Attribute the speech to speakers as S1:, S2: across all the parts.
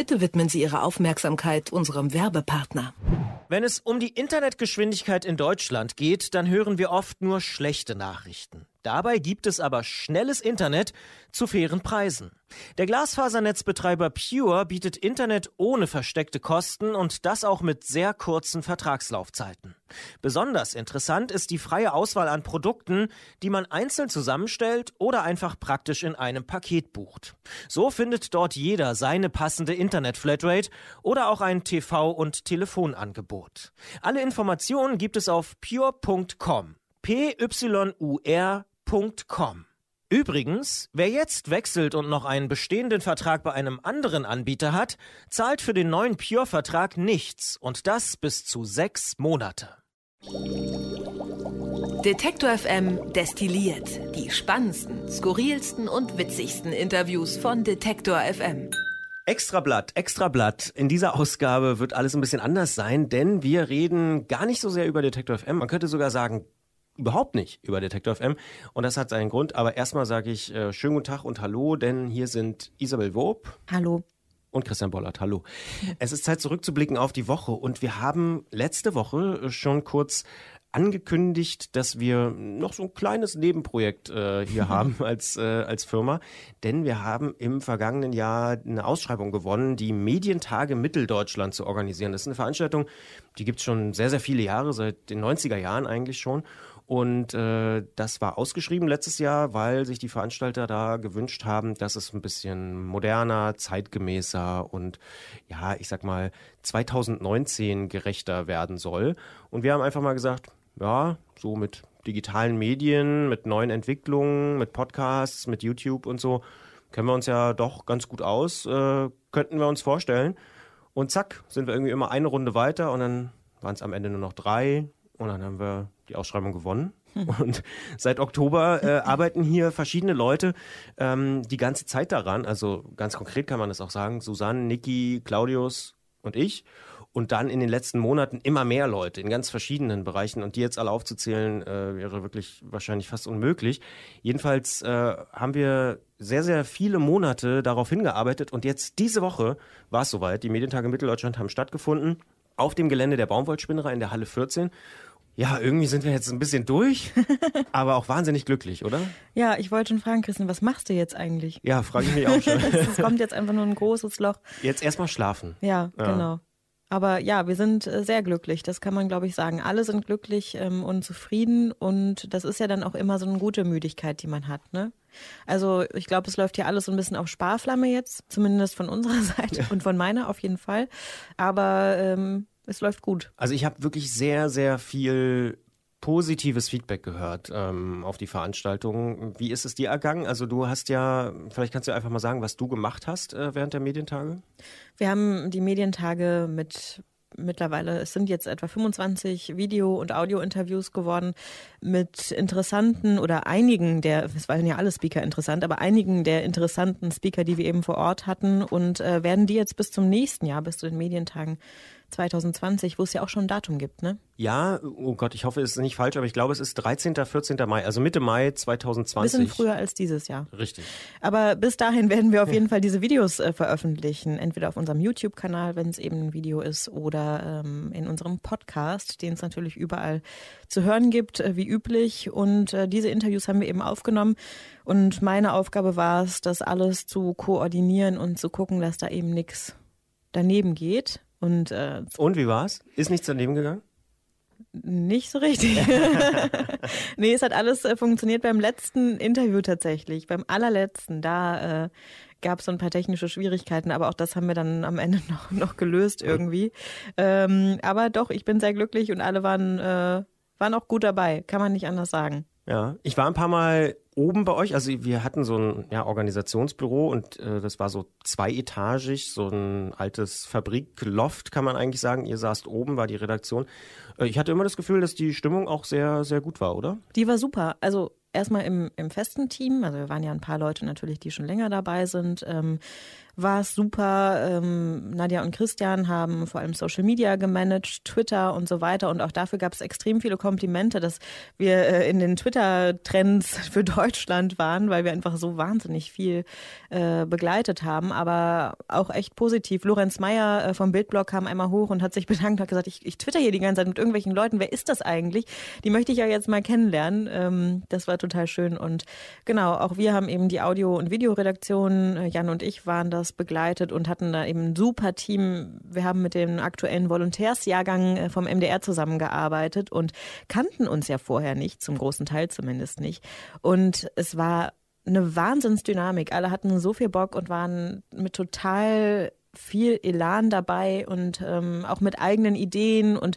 S1: Bitte widmen Sie Ihre Aufmerksamkeit unserem Werbepartner.
S2: Wenn es um die Internetgeschwindigkeit in Deutschland geht, dann hören wir oft nur schlechte Nachrichten. Dabei gibt es aber schnelles Internet zu fairen Preisen. Der Glasfasernetzbetreiber Pure bietet Internet ohne versteckte Kosten und das auch mit sehr kurzen Vertragslaufzeiten. Besonders interessant ist die freie Auswahl an Produkten, die man einzeln zusammenstellt oder einfach praktisch in einem Paket bucht. So findet dort jeder seine passende Internet-Flatrate oder auch ein TV- und Telefonangebot. Alle Informationen gibt es auf pure.com. P-Y-U-R pure.com. Übrigens, wer jetzt wechselt und noch einen bestehenden Vertrag bei einem anderen Anbieter hat, zahlt für den neuen Pure-Vertrag nichts und das bis zu sechs Monate.
S1: Detektor FM destilliert die spannendsten, skurrilsten und witzigsten Interviews von Detektor FM.
S2: Extrablatt, Extrablatt. In dieser Ausgabe wird alles ein bisschen anders sein, denn wir reden gar nicht so sehr über Detektor FM. Man könnte sogar sagen, überhaupt nicht über Detektor FM. Und das hat seinen Grund. Aber erstmal sage ich äh, schönen guten Tag und hallo, denn hier sind Isabel Wob.
S3: Hallo.
S2: Und Christian Bollert, hallo. Es ist Zeit zurückzublicken auf die Woche und wir haben letzte Woche schon kurz angekündigt, dass wir noch so ein kleines Nebenprojekt äh, hier haben als, äh, als Firma. Denn wir haben im vergangenen Jahr eine Ausschreibung gewonnen, die Medientage Mitteldeutschland zu organisieren. Das ist eine Veranstaltung, die gibt es schon sehr, sehr viele Jahre, seit den 90er Jahren eigentlich schon. Und äh, das war ausgeschrieben letztes Jahr, weil sich die Veranstalter da gewünscht haben, dass es ein bisschen moderner, zeitgemäßer und ja, ich sag mal 2019 gerechter werden soll. Und wir haben einfach mal gesagt, ja, so mit digitalen Medien, mit neuen Entwicklungen, mit Podcasts, mit YouTube und so, kennen wir uns ja doch ganz gut aus, äh, könnten wir uns vorstellen. Und zack, sind wir irgendwie immer eine Runde weiter und dann waren es am Ende nur noch drei und dann haben wir die Ausschreibung gewonnen. Und seit Oktober äh, arbeiten hier verschiedene Leute ähm, die ganze Zeit daran. Also ganz konkret kann man das auch sagen. Susanne, Niki, Claudius und ich. Und dann in den letzten Monaten immer mehr Leute in ganz verschiedenen Bereichen. Und die jetzt alle aufzuzählen, äh, wäre wirklich wahrscheinlich fast unmöglich. Jedenfalls äh, haben wir sehr, sehr viele Monate darauf hingearbeitet. Und jetzt diese Woche war es soweit. Die Medientage Mitteldeutschland haben stattgefunden auf dem Gelände der Baumwollspinnerei in der Halle 14. Ja, irgendwie sind wir jetzt ein bisschen durch, aber auch wahnsinnig glücklich, oder?
S3: Ja, ich wollte schon fragen, Christian, was machst du jetzt eigentlich?
S2: Ja, frage ich mich auch schon.
S3: es kommt jetzt einfach nur ein großes Loch.
S2: Jetzt erstmal schlafen.
S3: Ja, ja, genau. Aber ja, wir sind äh, sehr glücklich, das kann man, glaube ich, sagen. Alle sind glücklich ähm, und zufrieden und das ist ja dann auch immer so eine gute Müdigkeit, die man hat. Ne? Also ich glaube, es läuft hier alles so ein bisschen auf Sparflamme jetzt, zumindest von unserer Seite und von meiner auf jeden Fall. Aber ähm, es läuft gut.
S2: Also ich habe wirklich sehr, sehr viel positives Feedback gehört ähm, auf die Veranstaltung. Wie ist es dir ergangen? Also du hast ja, vielleicht kannst du einfach mal sagen, was du gemacht hast äh, während der Medientage.
S3: Wir haben die Medientage mit mittlerweile, es sind jetzt etwa 25 Video- und Audio-Interviews geworden mit interessanten oder einigen der, es waren ja alle Speaker interessant, aber einigen der interessanten Speaker, die wir eben vor Ort hatten und äh, werden die jetzt bis zum nächsten Jahr, bis zu den Medientagen 2020, wo es ja auch schon ein Datum gibt, ne?
S2: Ja, oh Gott, ich hoffe, es ist nicht falsch, aber ich glaube, es ist 13., 14. Mai, also Mitte Mai 2020.
S3: Bisschen früher als dieses Jahr.
S2: Richtig.
S3: Aber bis dahin werden wir auf jeden Fall diese Videos äh, veröffentlichen, entweder auf unserem YouTube-Kanal, wenn es eben ein Video ist, oder ähm, in unserem Podcast, den es natürlich überall zu hören gibt, äh, wie üblich. Und äh, diese Interviews haben wir eben aufgenommen. Und meine Aufgabe war es, das alles zu koordinieren und zu gucken, dass da eben nichts daneben geht. Und, äh,
S2: und wie war's? Ist nichts daneben gegangen?
S3: Nicht so richtig. nee, es hat alles äh, funktioniert beim letzten Interview tatsächlich. Beim allerletzten, da äh, gab es so ein paar technische Schwierigkeiten, aber auch das haben wir dann am Ende noch, noch gelöst irgendwie. Ähm, aber doch, ich bin sehr glücklich und alle waren, äh, waren auch gut dabei, kann man nicht anders sagen.
S2: Ja, ich war ein paar Mal oben bei euch. Also wir hatten so ein ja, Organisationsbüro und äh, das war so zweietagig, so ein altes Fabrikloft, kann man eigentlich sagen. Ihr saßt oben, war die Redaktion. Äh, ich hatte immer das Gefühl, dass die Stimmung auch sehr, sehr gut war, oder?
S3: Die war super. Also erstmal im, im festen Team, also wir waren ja ein paar Leute natürlich, die schon länger dabei sind, ähm, war es super. Ähm, Nadja und Christian haben vor allem Social Media gemanagt, Twitter und so weiter. Und auch dafür gab es extrem viele Komplimente, dass wir äh, in den Twitter-Trends für Deutschland waren, weil wir einfach so wahnsinnig viel äh, begleitet haben. Aber auch echt positiv. Lorenz Meyer äh, vom Bildblog kam einmal hoch und hat sich bedankt, hat gesagt, ich, ich twitter hier die ganze Zeit mit irgendwelchen Leuten. Wer ist das eigentlich? Die möchte ich ja jetzt mal kennenlernen. Ähm, das war total schön. Und genau, auch wir haben eben die Audio- und Videoredaktion, äh, Jan und ich waren das begleitet und hatten da eben ein super Team. Wir haben mit dem aktuellen Volontärsjahrgang äh, vom MDR zusammengearbeitet und kannten uns ja vorher nicht, zum großen Teil zumindest nicht. Und es war eine Wahnsinnsdynamik. Alle hatten so viel Bock und waren mit total viel Elan dabei und ähm, auch mit eigenen Ideen und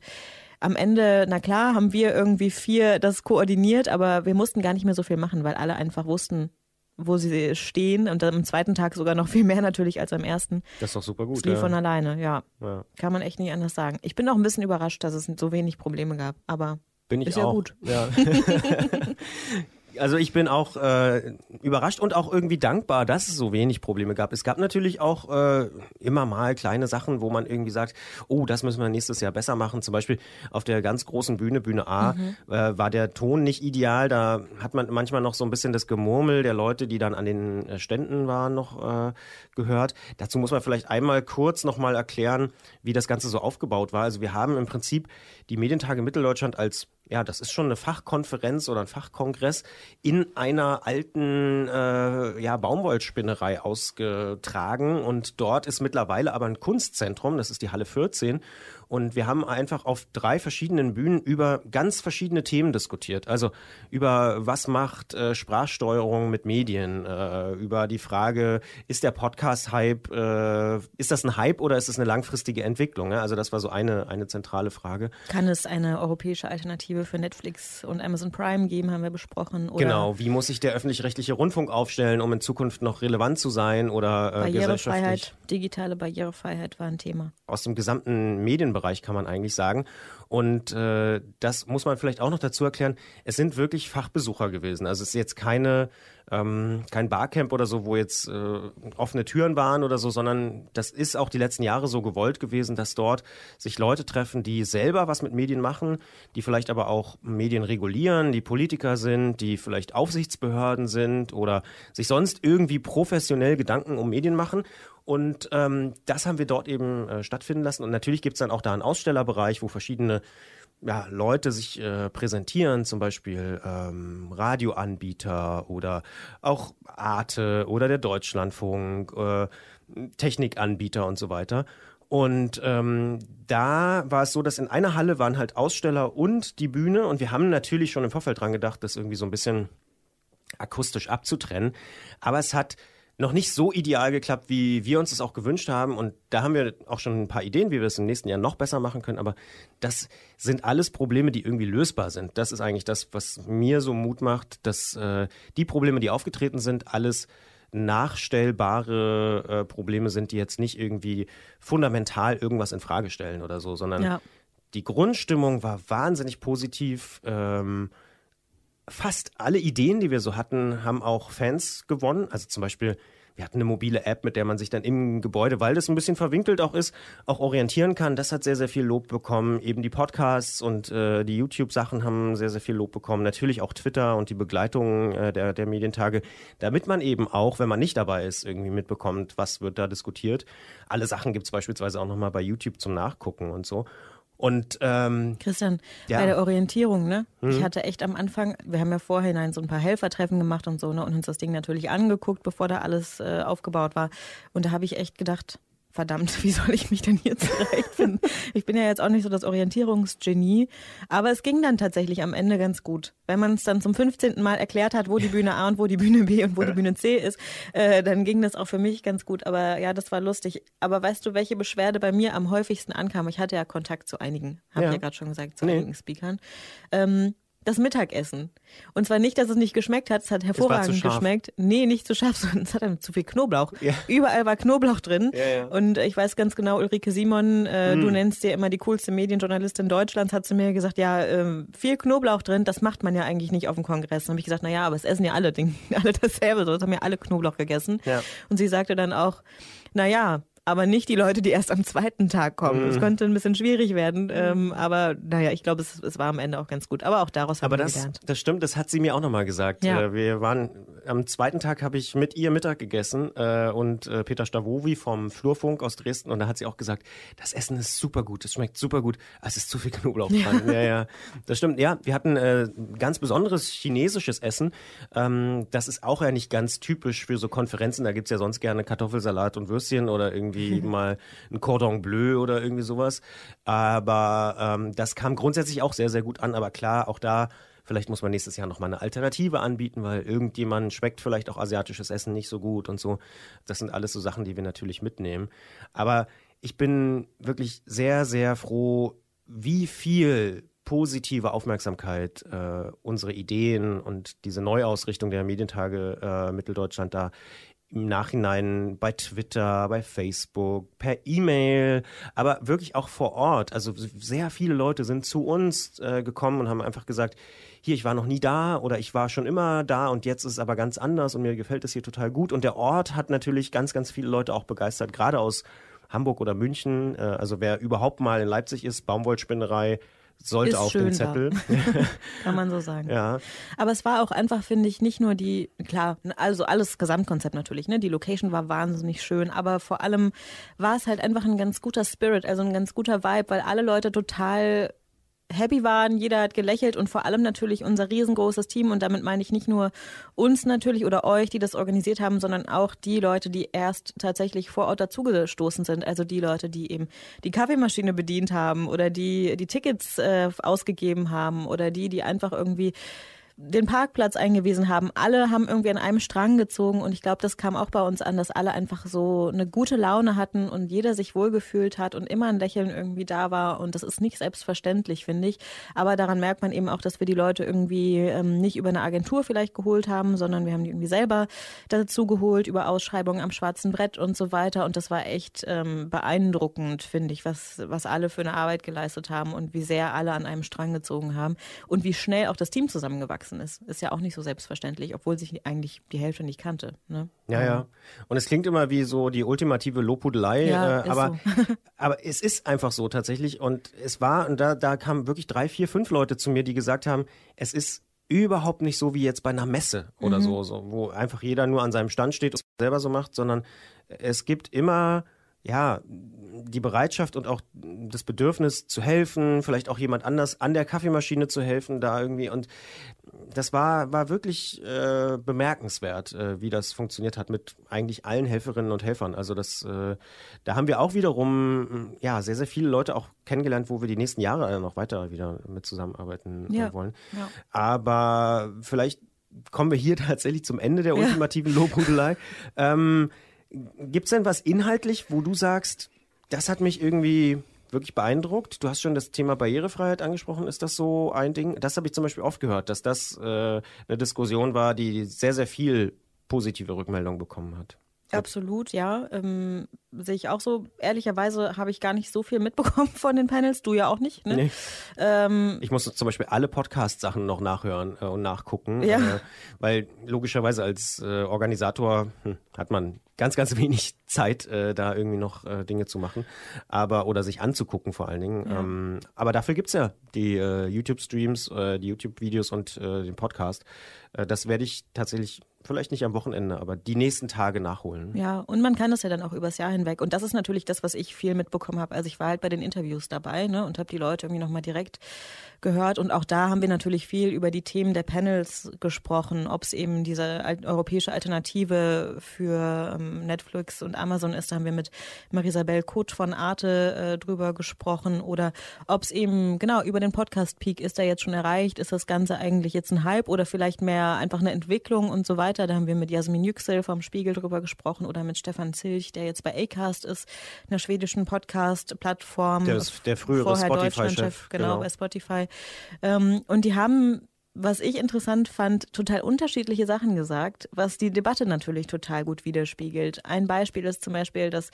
S3: am Ende, na klar, haben wir irgendwie vier das koordiniert, aber wir mussten gar nicht mehr so viel machen, weil alle einfach wussten, wo sie stehen und am zweiten Tag sogar noch viel mehr natürlich als am ersten.
S2: Das ist doch super gut.
S3: Das lief
S2: ja.
S3: von alleine, ja.
S2: Ja.
S3: Kann man echt nicht anders sagen. Ich bin auch ein bisschen überrascht, dass es so wenig Probleme gab, aber
S2: Bin ich
S3: Ist ja
S2: auch.
S3: gut.
S2: Ja. Also ich bin auch äh, überrascht und auch irgendwie dankbar, dass es so wenig Probleme gab. Es gab natürlich auch äh, immer mal kleine Sachen, wo man irgendwie sagt, oh, das müssen wir nächstes Jahr besser machen. Zum Beispiel auf der ganz großen Bühne, Bühne A, äh, war der Ton nicht ideal. Da hat man manchmal noch so ein bisschen das Gemurmel der Leute, die dann an den äh, Ständen waren, noch äh, gehört. Dazu muss man vielleicht einmal kurz nochmal erklären, wie das Ganze so aufgebaut war. Also wir haben im Prinzip die Medientage Mitteldeutschland als ja, das ist schon eine Fachkonferenz oder ein Fachkongress in einer alten äh, ja, Baumwollspinnerei ausgetragen. Und dort ist mittlerweile aber ein Kunstzentrum, das ist die Halle 14. Und wir haben einfach auf drei verschiedenen Bühnen über ganz verschiedene Themen diskutiert. Also über was macht äh, Sprachsteuerung mit Medien, äh, über die Frage, ist der Podcast-Hype, äh, ist das ein Hype oder ist es eine langfristige Entwicklung? Ne? Also das war so eine, eine zentrale Frage.
S3: kann es eine europäische Alternative für Netflix und Amazon Prime geben, haben wir besprochen. Oder
S2: Genau, wie muss sich der öffentlich-rechtliche Rundfunk aufstellen, um in Zukunft noch relevant zu sein oder äh?
S3: Barrierefreiheit, digitale Barrierefreiheit war ein Thema.
S2: Aus dem gesamten Medienbereich kann man eigentlich sagen. Und äh, das muss man vielleicht auch noch dazu erklären. Es sind wirklich Fachbesucher gewesen. Also es ist jetzt keine ähm, kein Barcamp oder so, wo jetzt äh, offene Türen waren oder so, sondern das ist auch die letzten Jahre so gewollt gewesen, dass dort sich Leute treffen, die selber was mit Medien machen, die vielleicht aber auch Medien regulieren, die Politiker sind, die vielleicht Aufsichtsbehörden sind oder sich sonst irgendwie professionell Gedanken um Medien machen. Und ähm, das haben wir dort eben äh, stattfinden lassen. Und natürlich gibt es dann auch da einen Ausstellerbereich, wo verschiedene ja, Leute sich äh, präsentieren, zum Beispiel ähm, Radioanbieter oder auch Arte oder der Deutschlandfunk, äh, Technikanbieter und so weiter. Und ähm, da war es so, dass in einer Halle waren halt Aussteller und die Bühne und wir haben natürlich schon im Vorfeld dran gedacht, das irgendwie so ein bisschen akustisch abzutrennen. Aber es hat noch nicht so ideal geklappt, wie wir uns das auch gewünscht haben. Und da haben wir auch schon ein paar Ideen, wie wir es im nächsten Jahr noch besser machen können. Aber das sind alles Probleme, die irgendwie lösbar sind. Das ist eigentlich das, was mir so Mut macht, dass äh, die Probleme, die aufgetreten sind, alles nachstellbare äh, Probleme sind, die jetzt nicht irgendwie fundamental irgendwas in Frage stellen oder so, sondern
S3: Ja.
S2: die Grundstimmung war wahnsinnig positiv. Ähm, fast alle Ideen, die wir so hatten, haben auch Fans gewonnen. Also zum Beispiel, wir hatten eine mobile App, mit der man sich dann im Gebäude, weil das ein bisschen verwinkelt auch ist, auch orientieren kann. Das hat sehr, sehr viel Lob bekommen. Eben die Podcasts und äh, die YouTube-Sachen haben sehr, sehr viel Lob bekommen. Natürlich auch Twitter und die Begleitung äh, der, der Medientage, damit man eben auch, wenn man nicht dabei ist, irgendwie mitbekommt, was wird da diskutiert. Alle Sachen gibt es beispielsweise auch nochmal bei YouTube zum Nachgucken und so. Und ähm,
S3: Christian,
S2: Ja. Mhm.
S3: bei der Orientierung, ne? Ich hatte echt am Anfang, wir haben ja vorhinein so ein paar Helfertreffen gemacht und so, ne? Und uns das Ding natürlich angeguckt, bevor da alles äh, aufgebaut war. Und da habe ich echt gedacht, verdammt, wie soll ich mich denn hier zurechtfinden? ich bin ja jetzt auch nicht so das Orientierungsgenie, aber es ging dann tatsächlich am Ende ganz gut. Wenn man es dann zum 15. Mal erklärt hat, wo die Bühne A und wo die Bühne B und wo die Bühne C ist, äh, dann ging das auch für mich ganz gut. Aber ja, das war lustig. Aber weißt du, welche Beschwerde bei mir am häufigsten ankam? Ich hatte ja Kontakt zu einigen, habe
S2: Ja.
S3: ich ja gerade schon gesagt, zu
S2: Nee.
S3: einigen Speakern. Ähm, das Mittagessen. Und zwar nicht, dass es nicht geschmeckt hat, es hat hervorragend
S2: scharf.
S3: geschmeckt. Nee, nicht zu scharf, sondern es hat dann zu viel Knoblauch.
S2: Ja.
S3: Überall war Knoblauch drin.
S2: Ja, ja.
S3: Und ich weiß ganz genau, Ulrike Simon, äh, du nennst dir immer die coolste Medienjournalistin Deutschlands, hat zu mir gesagt, ja, ähm, viel Knoblauch drin, das macht man ja eigentlich nicht auf dem Kongress. Dann habe ich gesagt, naja, aber es essen ja alle, Ding, alle dasselbe, so, es haben ja alle Knoblauch gegessen. Und sie sagte dann auch, naja, aber nicht die Leute, die erst am zweiten Tag kommen. Das
S2: Mhm.
S3: könnte ein bisschen schwierig werden, ähm, aber naja, ich glaube, es, es war am Ende auch ganz gut. Aber auch daraus haben
S2: Aber
S3: wir
S2: das,
S3: gelernt.
S2: das stimmt, das hat sie mir auch nochmal gesagt.
S3: Ja.
S2: Äh, wir waren am zweiten Tag habe ich mit ihr Mittag gegessen äh, und äh, Peter Stavovi vom Flurfunk aus Dresden und da hat sie auch gesagt, das Essen ist super gut, es schmeckt super gut. Ah, Es ist zu viel Knoblauch dran. Ja, ja, das stimmt. Ja, wir hatten äh, ganz besonderes chinesisches Essen. Ähm, das ist auch ja nicht ganz typisch für so Konferenzen. Da gibt's ja sonst gerne Kartoffelsalat und Würstchen oder irgendwie mal ein Cordon Bleu oder irgendwie sowas. Aber ähm, das kam grundsätzlich auch sehr, sehr gut an. Aber klar, auch da Vielleicht muss man nächstes Jahr nochmal eine Alternative anbieten, weil irgendjemand schmeckt vielleicht auch asiatisches Essen nicht so gut und so. Das sind alles so Sachen, die wir natürlich mitnehmen. Aber ich bin wirklich sehr, sehr froh, wie viel positive Aufmerksamkeit äh, unsere Ideen und diese Neuausrichtung der Medientage äh, Mitteldeutschland da im Nachhinein bei Twitter, bei Facebook, per E-Mail, aber wirklich auch vor Ort. Also sehr viele Leute sind zu uns äh, gekommen und haben einfach gesagt, hier, ich war noch nie da oder ich war schon immer da und jetzt ist es aber ganz anders und mir gefällt es hier total gut. Und der Ort hat natürlich ganz, ganz viele Leute auch begeistert, gerade aus Hamburg oder München. Äh, also wer überhaupt mal in Leipzig ist, Baumwollspinnerei, sollte
S3: Ist
S2: auf
S3: schön
S2: den Zettel.
S3: Kann man so sagen.
S2: ja.
S3: Aber es war auch einfach, finde ich, nicht nur die, klar, also alles Gesamtkonzept natürlich, ne? Die Location war wahnsinnig schön, aber vor allem war es halt einfach ein ganz guter Spirit, also ein ganz guter Vibe, weil alle Leute total happy waren, jeder hat gelächelt und vor allem natürlich unser riesengroßes Team. Und damit meine ich nicht nur uns natürlich oder euch, die das organisiert haben, sondern auch die Leute, die erst tatsächlich vor Ort dazugestoßen sind, also die Leute, die eben die Kaffeemaschine bedient haben oder die die Tickets äh, ausgegeben haben oder die, die einfach irgendwie den Parkplatz eingewiesen haben. Alle haben irgendwie an einem Strang gezogen und ich glaube, das kam auch bei uns an, dass alle einfach so eine gute Laune hatten und jeder sich wohlgefühlt hat und immer ein Lächeln irgendwie da war und das ist nicht selbstverständlich, finde ich. Aber daran merkt man eben auch, dass wir die Leute irgendwie ähm, nicht über eine Agentur vielleicht geholt haben, sondern wir haben die irgendwie selber dazu geholt, über Ausschreibungen am schwarzen Brett und so weiter und das war echt ähm, beeindruckend, finde ich, was, was alle für eine Arbeit geleistet haben und wie sehr alle an einem Strang gezogen haben und wie schnell auch das Team zusammengewachsen ist. Ist ja auch nicht so selbstverständlich, obwohl sich eigentlich die Hälfte nicht kannte. Ne?
S2: Ja, ja. Und es klingt immer wie so die ultimative Lobhudelei,
S3: Ja,
S2: äh, aber, aber es ist einfach so tatsächlich. Und es war, und da, da kamen wirklich drei, vier, fünf Leute zu mir, die gesagt haben, es ist überhaupt nicht so wie jetzt bei einer Messe oder so, so, wo einfach jeder nur an seinem Stand steht und selber so macht, sondern es gibt immer ja, die Bereitschaft und auch das Bedürfnis zu helfen, vielleicht auch jemand anders an der Kaffeemaschine zu helfen, da irgendwie. Und das war, war wirklich äh, bemerkenswert, äh, wie das funktioniert hat mit eigentlich allen Helferinnen und Helfern. Also das, äh, da haben wir auch wiederum ja sehr, sehr viele Leute auch kennengelernt, wo wir die nächsten Jahre noch weiter wieder mit zusammenarbeiten
S3: Ja.
S2: äh, wollen.
S3: Ja.
S2: Aber vielleicht kommen wir hier tatsächlich zum Ende der ultimativen Lobhudelei. Ähm, Gibt es denn was inhaltlich, wo du sagst, das hat mich irgendwie wirklich beeindruckt? Du hast schon das Thema Barrierefreiheit angesprochen. Ist das so ein Ding? Das habe ich zum Beispiel oft gehört, dass das äh, eine Diskussion war, die sehr, sehr viel positive Rückmeldung bekommen hat.
S3: Absolut, ja. Ähm, sehe ich auch so. Ehrlicherweise habe ich gar nicht so viel mitbekommen von den Panels. Du ja auch nicht, ne?
S2: Nee.
S3: Ähm,
S2: Ich musste zum Beispiel alle Podcast-Sachen noch nachhören äh, und nachgucken,
S3: Ja.
S2: äh, weil logischerweise als äh, Organisator hm, hat man ganz, ganz wenig Zeit, äh, da irgendwie noch äh, Dinge zu machen, aber oder sich anzugucken vor allen Dingen. Ähm, aber dafür gibt's ja die äh, YouTube-Streams, die YouTube-Videos und den Podcast. Das werde ich tatsächlich vielleicht nicht am Wochenende, aber die nächsten Tage nachholen.
S3: Ja, und man kann das ja dann auch übers Jahr hinweg. Und das ist natürlich das, was ich viel mitbekommen habe. Also ich war halt bei den Interviews dabei ne, und habe die Leute irgendwie nochmal direkt gehört. Und auch da haben wir natürlich viel über die Themen der Panels gesprochen, ob es eben diese europäische Alternative für ähm, Netflix und Amazon ist. Da haben wir mit Marisabel Kut von Arte äh, drüber gesprochen. Oder ob es eben, genau, über den Podcast Peak ist er jetzt schon erreicht. Ist das Ganze eigentlich jetzt ein Hype oder vielleicht mehr einfach eine Entwicklung und so weiter. Da haben wir mit Jasmin Yüksel vom Spiegel drüber gesprochen oder mit Stefan Zilch, der jetzt bei Acast ist, einer schwedischen Podcast-Plattform.
S2: Der der frühere
S3: Vorher
S2: Spotify-Chef,
S3: genau,
S2: genau.
S3: bei Spotify. Ähm, und die haben was ich interessant fand, total unterschiedliche Sachen gesagt, was die Debatte natürlich total gut widerspiegelt. Ein Beispiel ist zum Beispiel, dass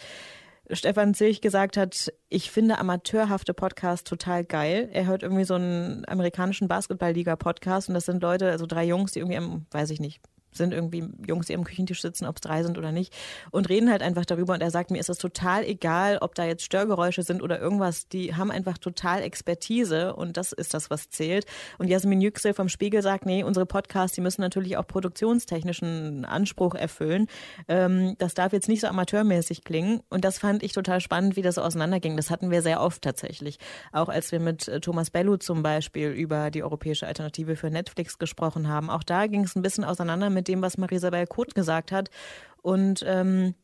S3: Stefan Zilch gesagt hat, ich finde amateurhafte Podcasts total geil. Er hört irgendwie so einen amerikanischen Basketball-Liga-Podcast und das sind Leute, also drei Jungs, die irgendwie am, weiß ich nicht, sind irgendwie Jungs, die am Küchentisch sitzen, ob es drei sind oder nicht, und reden halt einfach darüber. Und er sagt, mir ist es total egal, ob da jetzt Störgeräusche sind oder irgendwas. Die haben einfach total Expertise und das ist das, was zählt. Und Jasmin Yüksel vom Spiegel sagt, nee, unsere Podcasts, die müssen natürlich auch produktionstechnischen Anspruch erfüllen. Ähm, das darf jetzt nicht so amateurmäßig klingen. Und das fand ich total spannend, wie das so auseinanderging. Das hatten wir sehr oft tatsächlich. Auch als wir mit äh, Thomas Bellu zum Beispiel über die europäische Alternative für Netflix gesprochen haben. Auch da ging es ein bisschen auseinander mit dem, was Marisabel Koth gesagt hat. Und ähm,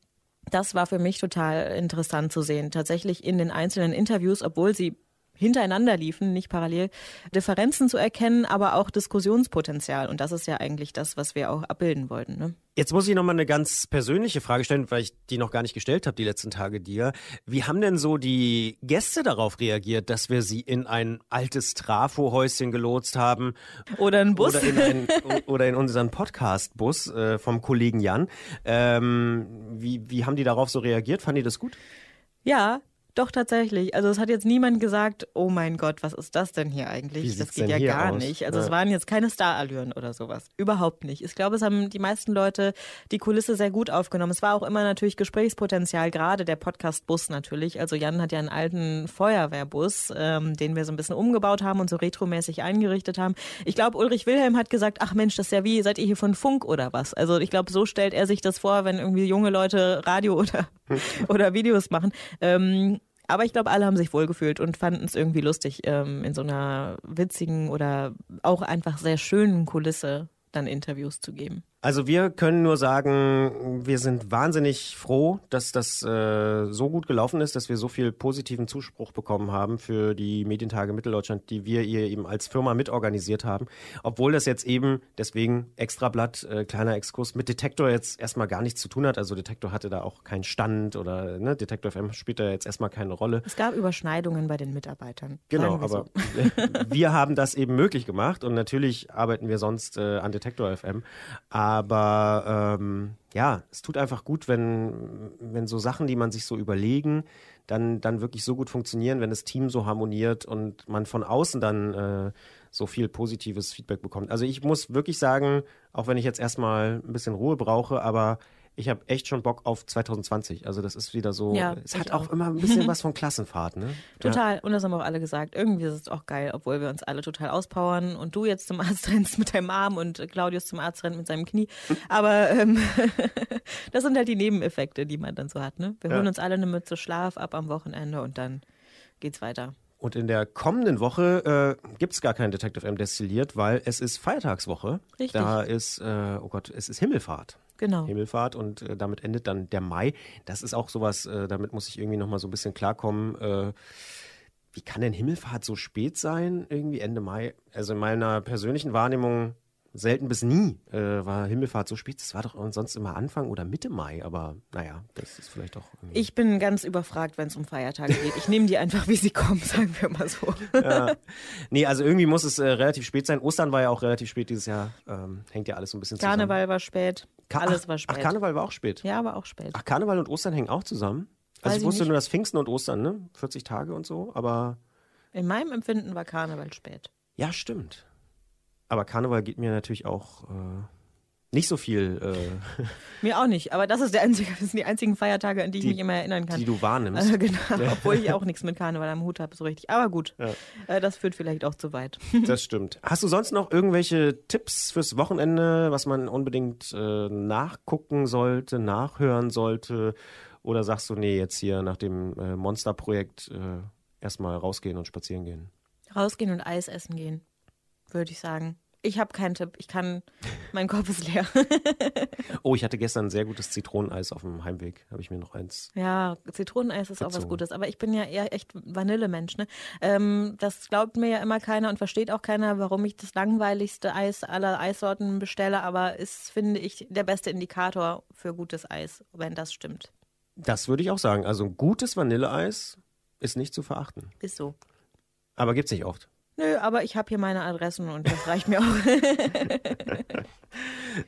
S3: das war für mich total interessant zu sehen. Tatsächlich in den einzelnen Interviews, obwohl sie hintereinander liefen, nicht parallel, Differenzen zu erkennen, aber auch Diskussionspotenzial. Und das ist ja eigentlich das, was wir auch abbilden wollten. Ne?
S2: Jetzt muss ich nochmal eine ganz persönliche Frage stellen, weil ich die noch gar nicht gestellt habe die letzten Tage dir. Wie haben denn so die Gäste darauf reagiert, dass wir sie in ein altes Trafo-Häuschen gelotst haben?
S3: Oder einen Bus?
S2: Oder in, ein, oder in unseren Podcast-Bus äh, vom Kollegen Jan. Ähm, wie, wie haben die darauf so reagiert? Fanden die das gut?
S3: Ja, doch, tatsächlich. Also es hat jetzt niemand gesagt, oh mein Gott, was ist das denn hier eigentlich? das geht ja gar aus? nicht. Also ja. es waren jetzt keine Starallüren oder sowas. Überhaupt nicht. Ich glaube, es haben die meisten Leute die Kulisse sehr gut aufgenommen. Es war auch immer natürlich Gesprächspotenzial, gerade der Podcast-Bus natürlich. Also Jan hat ja einen alten Feuerwehrbus, ähm, den wir so ein bisschen umgebaut haben und so retromäßig eingerichtet haben. Ich glaube, Ulrich Wilhelm hat gesagt, ach Mensch, das ist ja wie, seid ihr hier von Funk oder was? Also ich glaube, so stellt er sich das vor, wenn irgendwie junge Leute Radio oder, oder Videos machen. Ähm, aber ich glaube, alle haben sich wohlgefühlt und fanden es irgendwie lustig, ähm, in so einer witzigen oder auch einfach sehr schönen Kulisse dann Interviews zu geben.
S2: Also wir können nur sagen, wir sind wahnsinnig froh, dass das äh, so gut gelaufen ist, dass wir so viel positiven Zuspruch bekommen haben für die Medientage Mitteldeutschland, die wir hier eben als Firma mitorganisiert haben. Obwohl das jetzt eben, deswegen Extrablatt, äh, kleiner Exkurs, mit Detektor jetzt erstmal gar nichts zu tun hat. Also Detektor hatte da auch keinen Stand oder ne, Detektor FM spielt da jetzt erstmal keine Rolle.
S3: Es gab Überschneidungen bei den Mitarbeitern.
S2: Genau, wir aber so. wir haben das eben möglich gemacht und natürlich arbeiten wir sonst äh, an Detektor FM. Aber aber ähm, ja, es tut einfach gut, wenn, wenn so Sachen, die man sich so überlegen, dann, dann wirklich so gut funktionieren, wenn das Team so harmoniert und man von außen dann äh, so viel positives Feedback bekommt. Also ich muss wirklich sagen, auch wenn ich jetzt erstmal ein bisschen Ruhe brauche, aber ich habe echt schon Bock auf 2020. Also das ist wieder so, ja, es hat auch, auch, immer ein bisschen was von Klassenfahrt, ne?
S3: Total. Ja. Und das haben auch alle gesagt. Irgendwie ist es auch geil, obwohl wir uns alle total auspowern und du jetzt zum Arzt rennst mit deinem Arm und Claudius zum Arzt rennt mit seinem Knie. Aber ähm, das sind halt die Nebeneffekte, die man dann so hat, ne? Wir holen uns alle eine Mütze Schlaf ab am Wochenende und dann geht's weiter.
S2: Und in der kommenden Woche äh, gibt es gar kein Detective M destilliert, weil es ist Feiertagswoche.
S3: Richtig.
S2: Da ist, äh, oh Gott, es ist Himmelfahrt.
S3: Genau.
S2: Himmelfahrt und äh, damit endet dann der Mai. Das ist auch sowas, äh, damit muss ich irgendwie nochmal so ein bisschen klarkommen. Äh, wie kann denn Himmelfahrt so spät sein? Irgendwie Ende Mai? Also in meiner persönlichen Wahrnehmung selten bis nie äh, war Himmelfahrt so spät. Das war doch sonst immer Anfang oder Mitte Mai, aber naja, das ist vielleicht auch.
S3: Ich bin ganz überfragt, wenn es um Feiertage geht. Ich nehme die einfach, wie sie kommen, sagen wir mal so.
S2: ja. Nee, also irgendwie muss es äh, relativ spät sein. Ostern war ja auch relativ spät dieses Jahr. Ähm, hängt ja alles so ein bisschen
S3: zusammen. Karneval war spät.
S2: Ka alles ach, war spät. Ach, Karneval war auch spät.
S3: Ja, aber auch spät.
S2: Ach, Karneval und Ostern hängen auch zusammen? Also Weiß ich wusste ich nur, dass Pfingsten und Ostern, ne? 40 Tage und so, aber.
S3: In meinem Empfinden war Karneval spät.
S2: Ja, stimmt. Aber Karneval geht mir natürlich auch äh, nicht so viel. Äh,
S3: mir auch nicht, aber das, ist der einzige, das sind die einzigen Feiertage, an die, die ich mich immer erinnern kann.
S2: Die du wahrnimmst.
S3: Äh, genau, obwohl ich auch nichts mit Karneval am Hut habe, so richtig. Aber gut, ja. äh, das führt vielleicht auch zu weit.
S2: Das stimmt. Hast du sonst noch irgendwelche Tipps fürs Wochenende, was man unbedingt äh, nachgucken sollte, nachhören sollte? Oder sagst du, nee, jetzt hier nach dem äh, Monsterprojekt äh, erstmal rausgehen und spazieren gehen?
S3: Rausgehen und Eis essen gehen würde ich sagen. Ich habe keinen Tipp. Ich kann, mein Kopf ist leer.
S2: oh, ich hatte gestern ein sehr gutes Zitroneneis auf dem Heimweg. Habe ich mir noch eins.
S3: Ja, Zitroneneis ist gezogen. auch was Gutes. Aber ich bin ja eher echt Vanillemensch. Ne? Ähm, das glaubt mir ja immer keiner und versteht auch keiner, warum ich das langweiligste Eis aller Eissorten bestelle. Aber ist, finde ich, der beste Indikator für gutes Eis, wenn das stimmt.
S2: Das würde ich auch sagen. Also ein gutes Vanilleeis ist nicht zu verachten.
S3: Ist so.
S2: Aber gibt es nicht oft.
S3: Nö, aber ich habe hier meine Adressen und das reicht mir auch.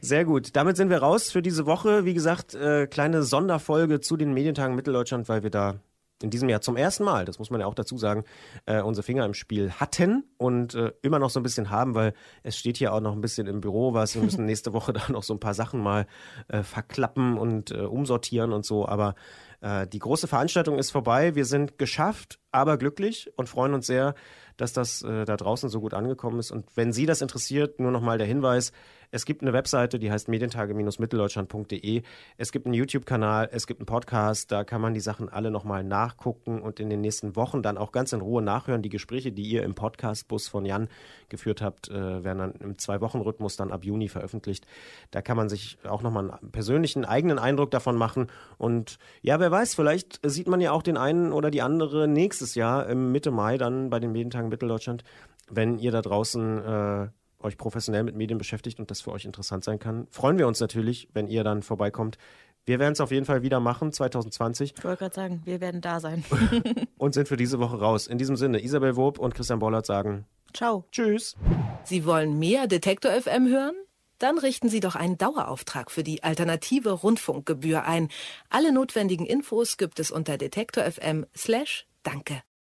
S2: Sehr gut. Damit sind wir raus für diese Woche. Wie gesagt, äh, kleine Sonderfolge zu den Medientagen Mitteldeutschland, weil wir da in diesem Jahr zum ersten Mal, das muss man ja auch dazu sagen, äh, unsere Finger im Spiel hatten und äh, immer noch so ein bisschen haben, weil es steht hier auch noch ein bisschen im Büro was. Wir müssen nächste Woche da noch so ein paar Sachen mal äh, verklappen und äh, umsortieren und so. Aber äh, die große Veranstaltung ist vorbei. Wir sind geschafft, aber glücklich und freuen uns sehr, dass das äh, da draußen so gut angekommen ist. Und wenn Sie das interessiert, nur nochmal der Hinweis, es gibt eine Webseite, die heißt medientage-mitteldeutschland.de. Es gibt einen YouTube-Kanal, es gibt einen Podcast, da kann man die Sachen alle nochmal nachgucken und in den nächsten Wochen dann auch ganz in Ruhe nachhören. Die Gespräche, die ihr im Podcast-Bus von Jan geführt habt, äh, werden dann im Zwei-Wochen-Rhythmus dann ab Juni veröffentlicht. Da kann man sich auch nochmal einen persönlichen eigenen Eindruck davon machen. Und ja, wer weiß, vielleicht sieht man ja auch den einen oder die andere nächstes Jahr im Mitte Mai dann bei den Medientagen Mitteldeutschland, wenn ihr da draußen äh, euch professionell mit Medien beschäftigt und das für euch interessant sein kann, freuen wir uns natürlich, wenn ihr dann vorbeikommt. Wir werden es auf jeden Fall wieder machen, 2020.
S3: Ich wollte gerade sagen, wir werden da sein.
S2: und sind für diese Woche raus. In diesem Sinne, Isabel Wob und Christian Bollert sagen
S3: Ciao.
S2: Tschüss.
S1: Sie wollen mehr Detektor FM hören? Dann richten Sie doch einen Dauerauftrag für die alternative Rundfunkgebühr ein. Alle notwendigen Infos gibt es unter detektor.fm slash danke.